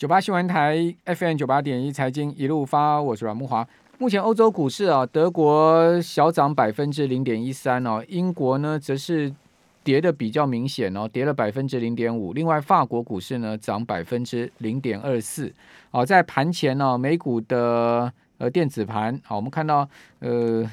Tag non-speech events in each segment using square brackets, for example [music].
九八新闻台 FM 九八点一财经一路发，我是阮慕华。目前欧洲股市啊，德国小涨百分之零点一三哦，英国呢则是跌的比较明显哦，跌了百分之零点五。另外，法国股市呢涨百分之零点二四。好，在盘前呢，美股的呃电子盘，好，我们看到呃。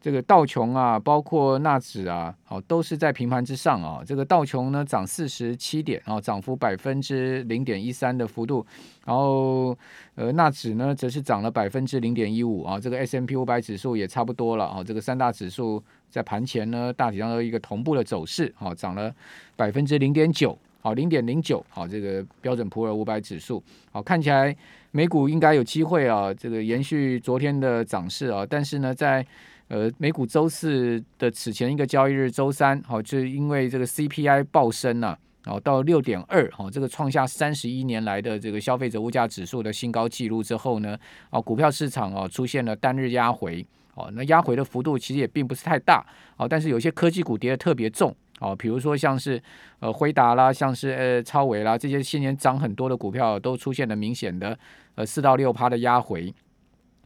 这个道琼啊，包括纳指啊，好，都是在平盘之上啊。这个道琼呢涨四十七点啊，涨幅百分之零点一三的幅度。然后呃，纳指呢则是涨了百分之零点一五啊。这个 S M P 五百指数也差不多了啊。这个三大指数在盘前呢大体上都一个同步的走势啊，涨了百分之零点九，好，零点零九，好，这个标准普尔五百指数好，看起来美股应该有机会啊，这个延续昨天的涨势啊，但是呢在呃，美股周四的此前一个交易日，周三，好，就是因为这个 CPI 暴升啊，然后到六点二，好，这个创下三十一年来的这个消费者物价指数的新高纪录之后呢，哦，股票市场哦出现了单日压回，哦，那压回的幅度其实也并不是太大，哦，但是有些科技股跌得特别重，哦，比如说像是呃辉达啦，像是呃超维啦，这些先前涨很多的股票都出现了明显的呃四到六趴的压回。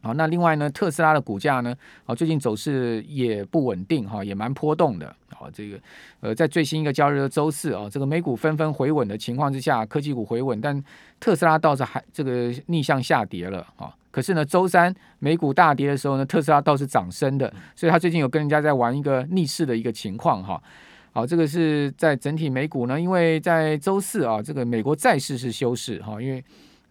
好，那另外呢，特斯拉的股价呢，啊，最近走势也不稳定哈，也蛮波动的。好，这个呃，在最新一个交易日的周四啊，这个美股纷纷回稳的情况之下，科技股回稳，但特斯拉倒是还这个逆向下跌了啊。可是呢，周三美股大跌的时候呢，特斯拉倒是涨升的，所以他最近有跟人家在玩一个逆势的一个情况哈。好，这个是在整体美股呢，因为在周四啊，这个美国债市是休市哈，因为。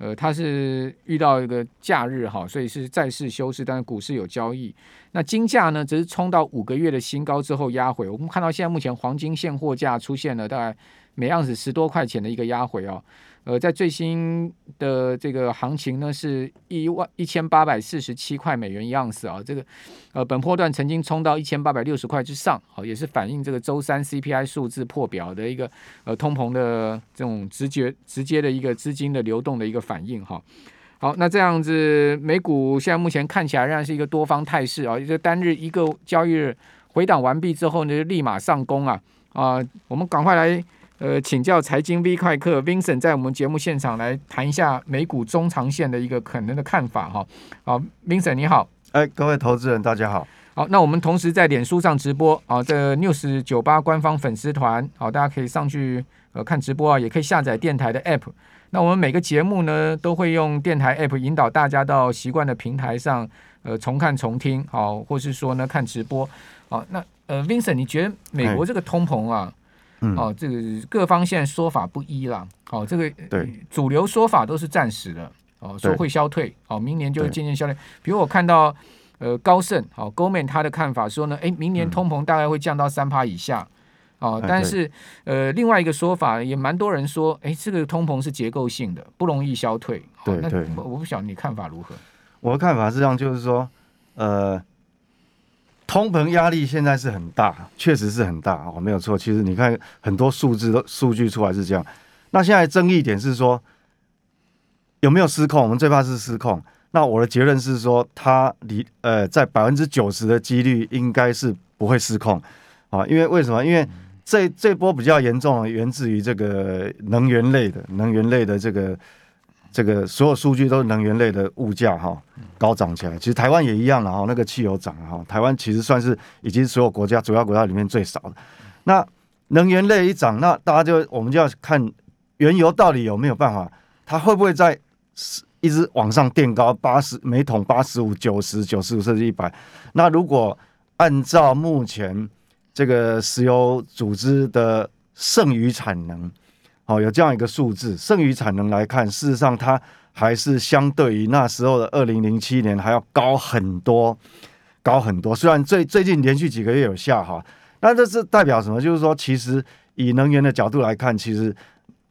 呃，它是遇到一个假日哈，所以是债市休市，但是股市有交易。那金价呢，则是冲到五个月的新高之后压回。我们看到现在目前黄金现货价出现了大概每盎司十多块钱的一个压回哦。呃，在最新的这个行情呢，是一万一千八百四十七块美元一盎司啊。这个呃，本波段曾经冲到一千八百六十块之上，好，也是反映这个周三 CPI 数字破表的一个呃通膨的这种直觉直接的一个资金的流动的一个反应哈。好，那这样子，美股现在目前看起来仍然是一个多方态势啊。这单日一个交易日回档完毕之后呢，就立马上攻啊啊！我们赶快来。呃，请教财经 V 快客 Vincent 在我们节目现场来谈一下美股中长线的一个可能的看法哈。好，Vincent 你好，哎，各位投资人大家好。好，那我们同时在脸书上直播啊，这个 News 九八官方粉丝团，好，大家可以上去呃看直播啊，也可以下载电台的 App。那我们每个节目呢，都会用电台 App 引导大家到习惯的平台上呃重看重听，好，或是说呢看直播。好，那呃 Vincent 你觉得美国这个通膨啊？嗯、哦，这个各方现在说法不一啦。哦，这个对主流说法都是暂时的。哦，说会消退。哦，明年就会渐渐消退。比如我看到呃高盛，哦，Goldman 他的看法说呢，哎，明年通膨大概会降到三趴以下。哦，但是呃另外一个说法也蛮多人说，哎，这个通膨是结构性的，不容易消退。哦、对对。那我不晓得你看法如何？我的看法是这样，就是说，呃。通膨压力现在是很大，确实是很大哦，没有错。其实你看很多数字都数据出来是这样。那现在争议点是说有没有失控？我们最怕是失控。那我的结论是说，它离呃在百分之九十的几率应该是不会失控啊。因为为什么？因为这这波比较严重，源自于这个能源类的能源类的这个。这个所有数据都是能源类的物价哈高涨起来，其实台湾也一样了哈，那个汽油涨哈，台湾其实算是已经所有国家主要国家里面最少的。那能源类一涨，那大家就我们就要看原油到底有没有办法，它会不会在一直往上垫高八十每桶八十五九十九十五甚至一百？那如果按照目前这个石油组织的剩余产能。哦，有这样一个数字，剩余产能来看，事实上它还是相对于那时候的二零零七年还要高很多，高很多。虽然最最近连续几个月有下哈，那这是代表什么？就是说，其实以能源的角度来看，其实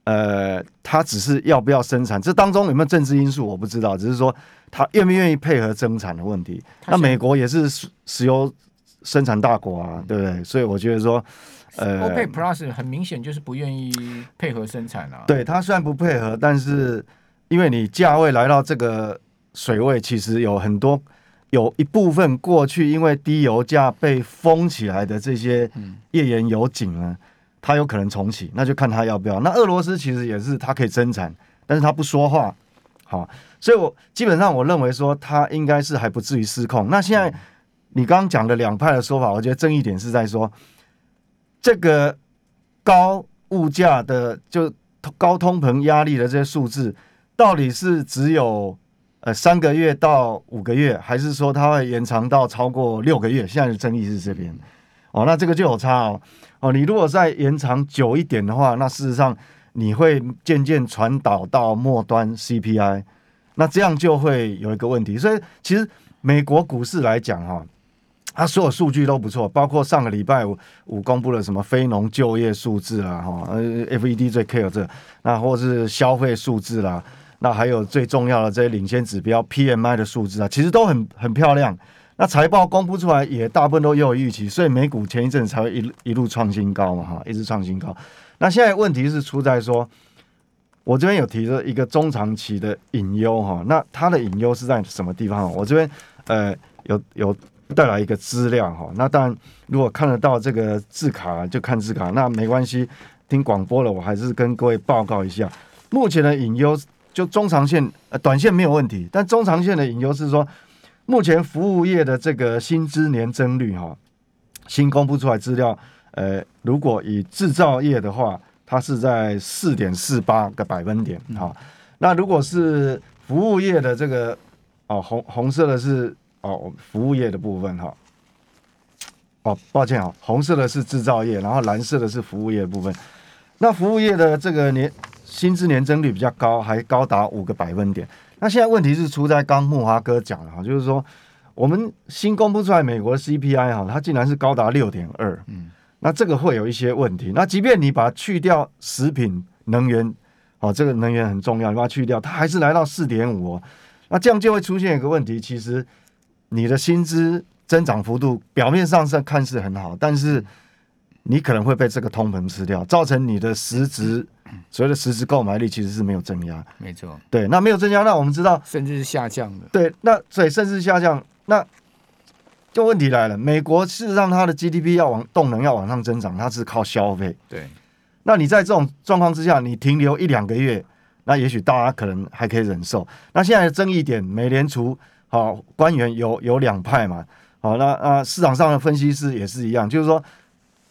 呃，它只是要不要生产，这当中有没有政治因素我不知道，只是说它愿不愿意配合增产的问题。那美国也是石油生产大国啊，对不对？所以我觉得说。呃，OPEC Plus 很明显就是不愿意配合生产啊。对，它虽然不配合，但是因为你价位来到这个水位，其实有很多有一部分过去因为低油价被封起来的这些页岩油井呢，它有可能重启，那就看它要不要。那俄罗斯其实也是它可以增产，但是它不说话，好，所以我基本上我认为说它应该是还不至于失控。那现在你刚刚讲的两派的说法，我觉得争议点是在说这个高物价的就高通膨压力的这些数字，到底是只有呃三个月到五个月，还是说它会延长到超过六个月？现在的争议是这边哦，那这个就有差哦哦，你如果再延长久一点的话，那事实上你会渐渐传导到末端 CPI，那这样就会有一个问题。所以其实美国股市来讲哈。它所有数据都不错，包括上个礼拜五五公布了什么非农就业数字啦，哈，呃，FED 最 care 这，那或是消费数字啦，那还有最重要的这些领先指标 PMI 的数字啊，其实都很很漂亮。那财报公布出来也大部分都有预期，所以美股前一阵才会一一路创新高嘛，哈，一直创新高。那现在问题是出在说，我这边有提了一个中长期的隐忧哈，那它的隐忧是在什么地方？我这边呃有有。带来一个资料哈，那当然如果看得到这个字卡就看字卡，那没关系。听广播了，我还是跟各位报告一下，目前的隐忧就中长线呃短线没有问题，但中长线的隐忧是说，目前服务业的这个薪资年增率哈，新公布出来资料，呃，如果以制造业的话，它是在四点四八个百分点哈，那如果是服务业的这个哦红红色的是。哦，服务业的部分哈，哦，抱歉啊，红色的是制造业，然后蓝色的是服务业的部分。那服务业的这个年薪资年增率比较高，还高达五个百分点。那现在问题是出在刚木华哥讲的哈，就是说我们新公布出来美国 CPI 哈，它竟然是高达六点二，嗯，那这个会有一些问题。那即便你把它去掉食品、能源，哦，这个能源很重要，你把它去掉，它还是来到四点五哦。那这样就会出现一个问题，其实。你的薪资增长幅度表面上是看似很好，但是你可能会被这个通膨吃掉，造成你的实质所谓的实质购买力其实是没有增加。没错，对，那没有增加，那我们知道甚至是下降的。对，那所以甚至下降，那就问题来了。美国事实上它的 GDP 要往动能要往上增长，它是靠消费。对，那你在这种状况之下，你停留一两个月，那也许大家可能还可以忍受。那现在的争议点，美联储。好，官员有有两派嘛。好，那啊，市场上的分析师也是一样，就是说，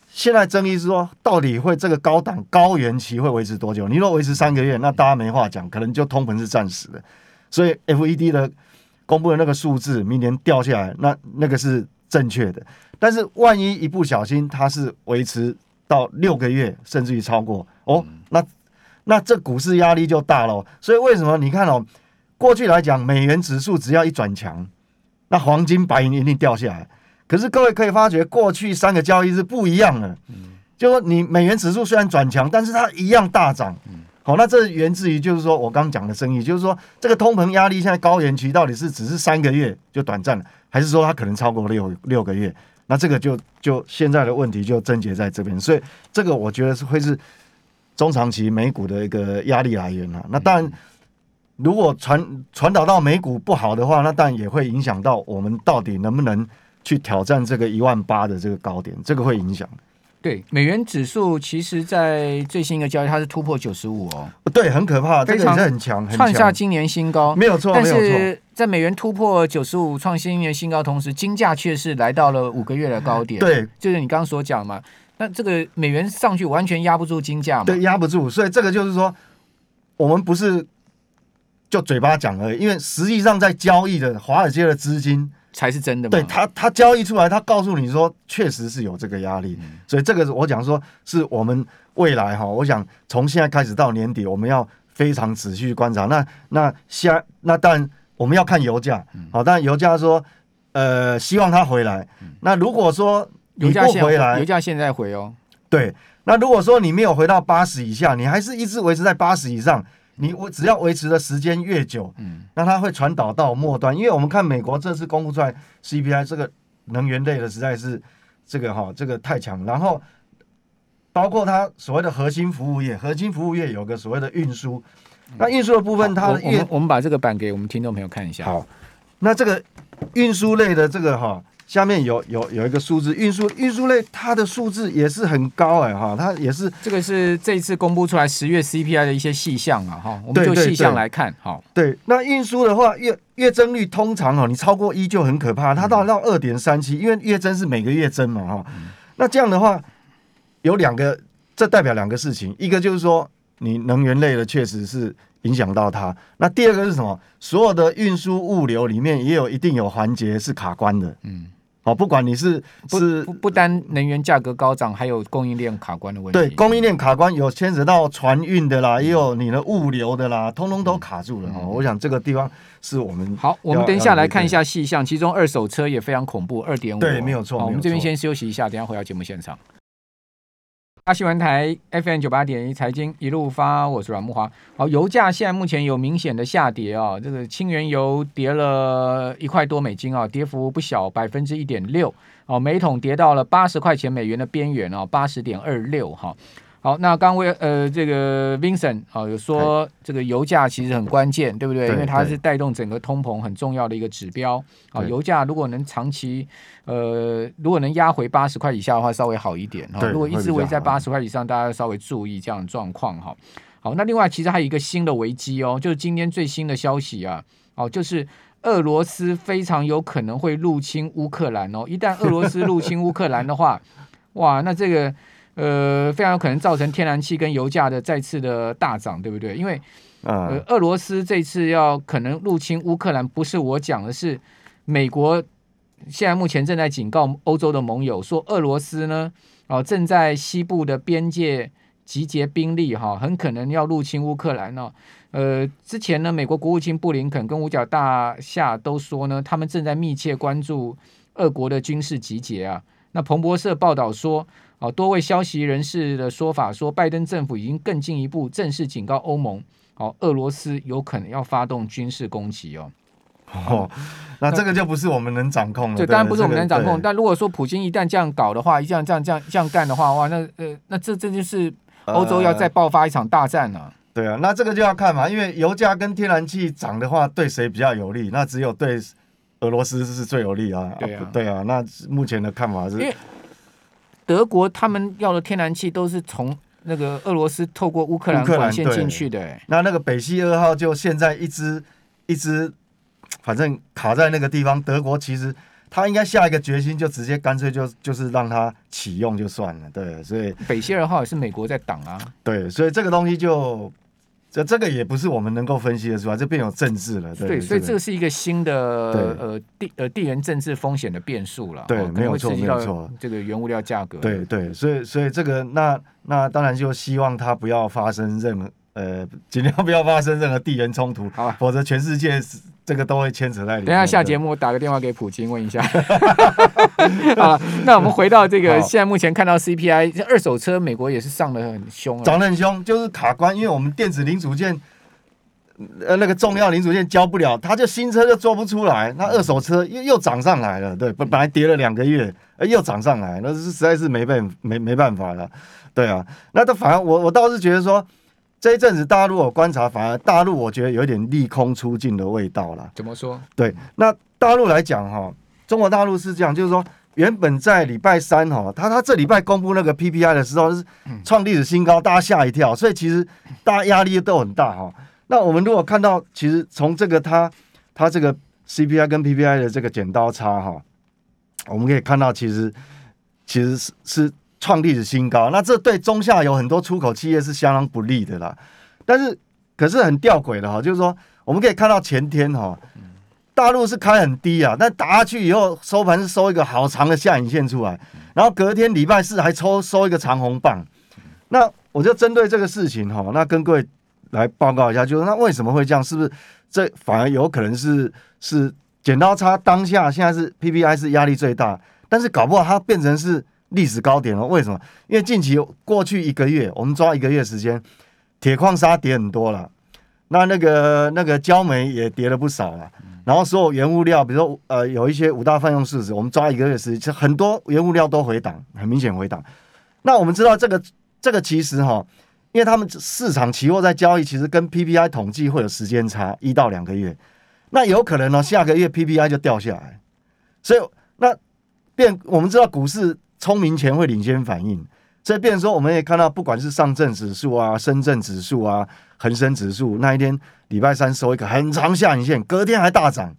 现在争议是说，到底会这个高档高原期会维持多久？你若维持三个月，那大家没话讲，可能就通膨是暂时的。所以，FED 的公布的那个数字，明年掉下来，那那个是正确的。但是，万一一不小心，它是维持到六个月，甚至于超过哦，那那这股市压力就大了。所以，为什么你看哦？过去来讲，美元指数只要一转强，那黄金、白银一定掉下来。可是各位可以发觉，过去三个交易日不一样了。嗯，就说你美元指数虽然转强，但是它一样大涨。嗯，好，那这源自于就是说我刚讲的生意，就是说这个通膨压力现在高原期到底是只是三个月就短暂了，还是说它可能超过六六个月？那这个就就现在的问题就症结在这边。所以这个我觉得是会是中长期美股的一个压力来源啊。那当然。如果传传导到美股不好的话，那当然也会影响到我们到底能不能去挑战这个一万八的这个高点，这个会影响。对，美元指数其实，在最新一个交易，它是突破九十五哦。对，很可怕，非常很强，创下今年新高，没有错。但是在美元突破九十五创新年新高同时，金价却是来到了五个月的高点。对，就是你刚刚所讲嘛。那这个美元上去完全压不住金价嘛？对，压不住。所以这个就是说，我们不是。就嘴巴讲而已，因为实际上在交易的华尔街的资金才是真的嘛。对他，他交易出来，他告诉你说，确实是有这个压力。嗯、所以这个我讲说，是我们未来哈，我想从现在开始到年底，我们要非常仔细观察。那那下那当然我们要看油价，好、嗯，但油价说，呃，希望它回来。嗯、那如果说你不回来，油价现在回哦。对，那如果说你没有回到八十以下，你还是一直维持在八十以上。你我只要维持的时间越久，嗯，那它会传导到末端，因为我们看美国这次公布出来 CPI 这个能源类的实在是这个哈，这个太强，然后包括它所谓的核心服务业，核心服务业有个所谓的运输，那运输的部分它的运，我们把这个板给我们听众朋友看一下。好，那这个运输类的这个哈下面有有有一个数字，运输运输类它的数字也是很高哎哈，它也是这个是这一次公布出来十月 CPI 的一些细项啊哈，我们就细项来看哈。对，那运输的话月月增率通常哦，你超过一就很可怕，它到到二点三七，因为月增是每个月增嘛哈。那这样的话有两个，这代表两个事情，一个就是说你能源类的确实是影响到它，那第二个是什么？所有的运输物流里面也有一定有环节是卡关的，嗯。哦，不管你是是不不单能源价格高涨，还有供应链卡关的问题。对，供应链卡关有牵扯到船运的啦，也有你的物流的啦，通通都卡住了。哦，我想这个地方是我们好，我们等一下来看一下细项，其中二手车也非常恐怖，二点五。对，没有错。我们这边先休息一下，等一下回到节目现场。大新闻台 FM 九八点一财经一路发，我是阮木华。好，油价现在目前有明显的下跌啊，这个轻原油跌了一块多美金啊，跌幅不小，百分之一点六哦，每桶跌到了八十块钱美元的边缘哦，八十点二六哈。好，那刚为呃这个 Vincent 啊、哦、有说这个油价其实很关键，对不对？对，因为它是带动整个通膨很重要的一个指标。好，油价如果能长期呃如果能压回八十块以下的话，稍微好一点哈。如果一直围在八十块以上，大家稍微注意这样的状况哈。好，那另外其实还有一个新的危机哦，就是今天最新的消息啊，哦，就是俄罗斯非常有可能会入侵乌克兰哦。一旦俄罗斯入侵乌克兰的话，哇，那这个。呃，非常有可能造成天然气跟油价的再次的大涨，对不对？因为呃，俄罗斯这次要可能入侵乌克兰，不是我讲的，是美国现在目前正在警告欧洲的盟友说，俄罗斯呢，哦，正在西部的边界集结兵力，哈，很可能要入侵乌克兰哦。呃，之前呢，美国国务卿布林肯跟五角大厦都说呢，他们正在密切关注俄国的军事集结啊。那彭博社报道说。哦，多位消息人士的说法说，拜登政府已经更进一步正式警告欧盟，哦，俄罗斯有可能要发动军事攻击哦。[laughs] 哦，那这个就不是我们能掌控的。对，当然不是我们能掌控。但如果说普京一旦这样搞的话，一这样这样这样这样干的话，哇，那呃，那这这就是欧洲要再爆发一场大战了。对啊，那这个就要看嘛，因为油价跟天然气涨的话，对谁比较有利？那只有对俄罗斯是最有利啊。对啊，对啊。那目前的看法是。德国他们要的天然气都是从那个俄罗斯透过乌克兰管线进去的。那那个北溪二号就现在一直一直，反正卡在那个地方。德国其实他应该下一个决心，就直接干脆就就是让它启用就算了。对，所以北溪二号也是美国在挡啊。对，所以这个东西就。这这个也不是我们能够分析的出来，这变有政治了。对，对，所以这个是一个新的呃地呃地缘政治风险的变数了。对，哦、没有错，没有错。这个原物料价格。对对，所以所以这个那那当然就希望它不要发生任何呃尽量不要发生任何地缘冲突，好吧，否则全世界。这个都会牵扯在里面。等一下下节目，我打个电话给普京问一下。[laughs] 啊，那我们回到这个，现在目前看到 CPI，二手车美国也是上的很凶，涨得很凶，就是卡关，因为我们电子零组件，呃，那个重要零组件交不了，它就新车就做不出来，那二手车又又涨上来了，对，本本来跌了两个月，又涨上来，那是实在是没办没没办法了，对啊，那他反而我我倒是觉得说。这一阵子，大陆我观察，反而大陆我觉得有一点利空出尽的味道了。怎么说？对，那大陆来讲哈，中国大陆是这样，就是说，原本在礼拜三哈，他他这礼拜公布那个 PPI 的时候是创历史新高，大家吓一跳，所以其实大家压力都很大哈。那我们如果看到，其实从这个它它这个 CPI 跟 PPI 的这个剪刀差哈，我们可以看到，其实其实是是。创历史新高，那这对中下游很多出口企业是相当不利的啦。但是，可是很吊诡的哈，就是说，我们可以看到前天哈，大陆是开很低啊，但打下去以后收盘是收一个好长的下影线出来，然后隔天礼拜四还抽收一个长红棒。那我就针对这个事情哈，那跟各位来报告一下，就是那为什么会这样？是不是这反而有可能是是剪刀差？当下现在是 PPI 是压力最大，但是搞不好它变成是。历史高点了，为什么？因为近期过去一个月，我们抓一个月时间，铁矿砂跌很多了，那那个那个焦煤也跌了不少了，然后所有原物料，比如说呃有一些五大泛用市值，我们抓一个月时间，很多原物料都回档，很明显回档。那我们知道这个这个其实哈，因为他们市场期货在交易，其实跟 PPI 统计会有时间差一到两个月，那有可能呢下个月 PPI 就掉下来，所以那。变我们知道股市聪明钱会领先反应，所以变成说我们也看到，不管是上证指数啊、深圳指数啊、恒生指数，那一天礼拜三收一个很长下影线，隔天还大涨，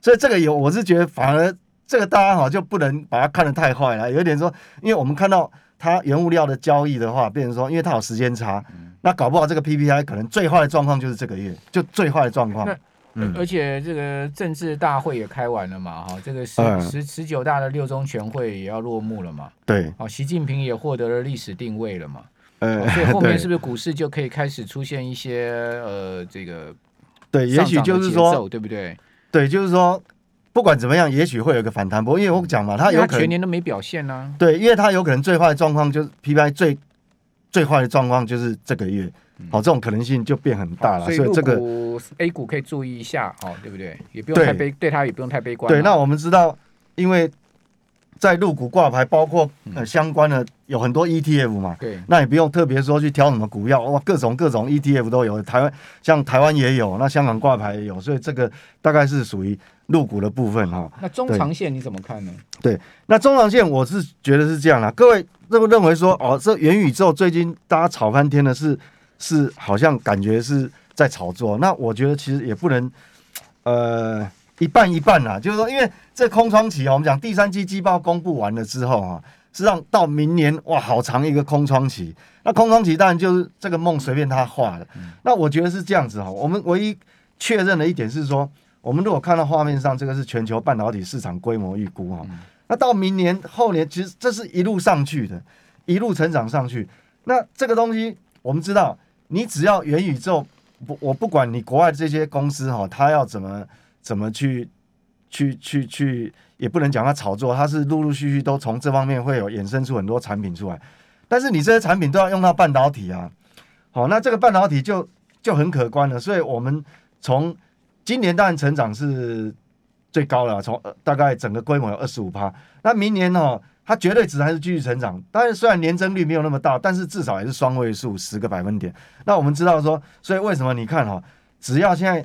所以这个有我是觉得反而这个大家好就不能把它看得太坏了，有点说，因为我们看到它原物料的交易的话，变成说因为它有时间差，那搞不好这个 PPI 可能最坏的状况就是这个月，就最坏的状况。嗯，而且这个政治大会也开完了嘛，哈，这个十、嗯、十十九大的六中全会也要落幕了嘛，对，哦，习近平也获得了历史定位了嘛，呃，所以后面是不是股市就可以开始出现一些呃这个对，也许就是说对不对？对，就是说不管怎么样，也许会有一个反弹波，因为我讲嘛，他有可能全年都没表现呢、啊，对，因为他有可能最坏的状况就是 PPI 最最坏的状况就是这个月。好，这种可能性就变很大了，所以这个 A 股可以注意一下，哦，对不对？也不用太悲，对它也不用太悲观。对，那我们知道，因为在入股挂牌，包括呃相关的有很多 ETF 嘛，对，那也不用特别说去挑什么股票，哇，各种各种 ETF 都有。台湾像台湾也有，那香港挂牌也有，所以这个大概是属于入股的部分哈。那中长线你怎么看呢？对，那中长线我是觉得是这样啦，各位认认为说，哦，这元宇宙最近大家炒翻天的是。是好像感觉是在炒作，那我觉得其实也不能，呃，一半一半啦。就是说，因为这空窗期啊，我们讲第三季季报公布完了之后啊，实际上到明年哇，好长一个空窗期。那空窗期当然就是这个梦随便他画的。那我觉得是这样子哈。我们唯一确认的一点是说，我们如果看到画面上这个是全球半导体市场规模预估哈，那到明年后年其实这是一路上去的，一路成长上去。那这个东西我们知道。你只要元宇宙不，我不管你国外这些公司哈，他要怎么怎么去去去去，也不能讲他炒作，他是陆陆续续都从这方面会有衍生出很多产品出来。但是你这些产品都要用到半导体啊，好，那这个半导体就就很可观了。所以我们从今年当然成长是最高了，从大概整个规模有二十五趴，那明年呢？它绝对值还是继续成长，当然虽然年增率没有那么大，但是至少也是双位数十个百分点。那我们知道说，所以为什么你看哈，只要现在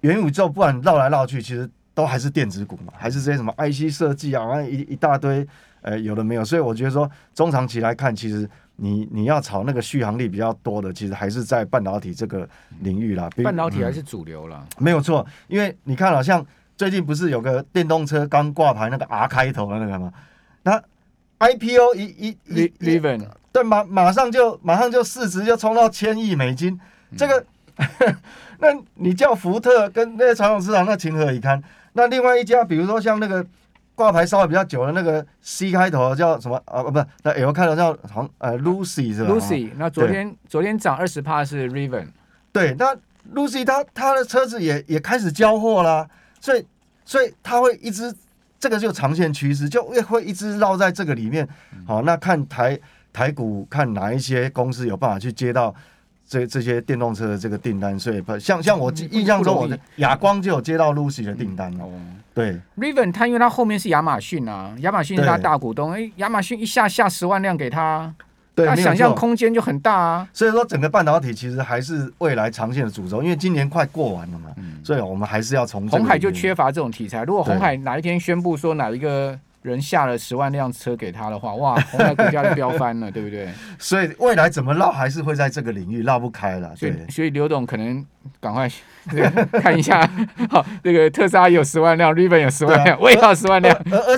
元宇宙不管绕来绕去，其实都还是电子股嘛，还是这些什么 IC 设计啊，一一大堆，呃，有的没有。所以我觉得说，中长期来看，其实你你要炒那个续航力比较多的，其实还是在半导体这个领域啦。半导体还是主流啦，嗯，没有错。因为你看，好像最近不是有个电动车刚挂牌那个 R 开头的那个吗？那 IPO 一一一 Rivian 对马马上就马上就市值就冲到千亿美金，嗯、这个 [laughs] 那你叫福特跟那些传统市场那情何以堪？那另外一家比如说像那个挂牌稍微比较久的那个 C 开头叫什么啊？不是那 L 开头叫好呃 Lucy 是吧？Lucy 那昨天昨天涨二十帕是 Rivian 对，那 Lucy 它它的车子也也开始交货啦，所以所以它会一直。这个就长线趋势，就会会一直绕在这个里面。好，那看台台股，看哪一些公司有办法去接到这这些电动车的这个订单。所以，像像我印象中，我的亚光就有接到 Lucy 的订单哦。对，Rivian 它因为它后面是亚马逊啊，亚马逊是它大股东，哎，亚马逊一下下十万辆给他。对，那想象空间就很大啊。所以说，整个半导体其实还是未来长线的主轴，因为今年快过完了嘛，嗯、所以我们还是要从红海就缺乏这种题材。如果红海哪一天宣布说哪一个人下了十万辆车给他的话，哇，红海股价就飙翻了，[laughs] 对不对？所以未来怎么绕还是会在这个领域绕不开了。所以，所以刘董可能赶快 [laughs] 看一下，好，这个特斯拉有十万辆，Rivian 有十万辆，啊、我也要十万辆。而而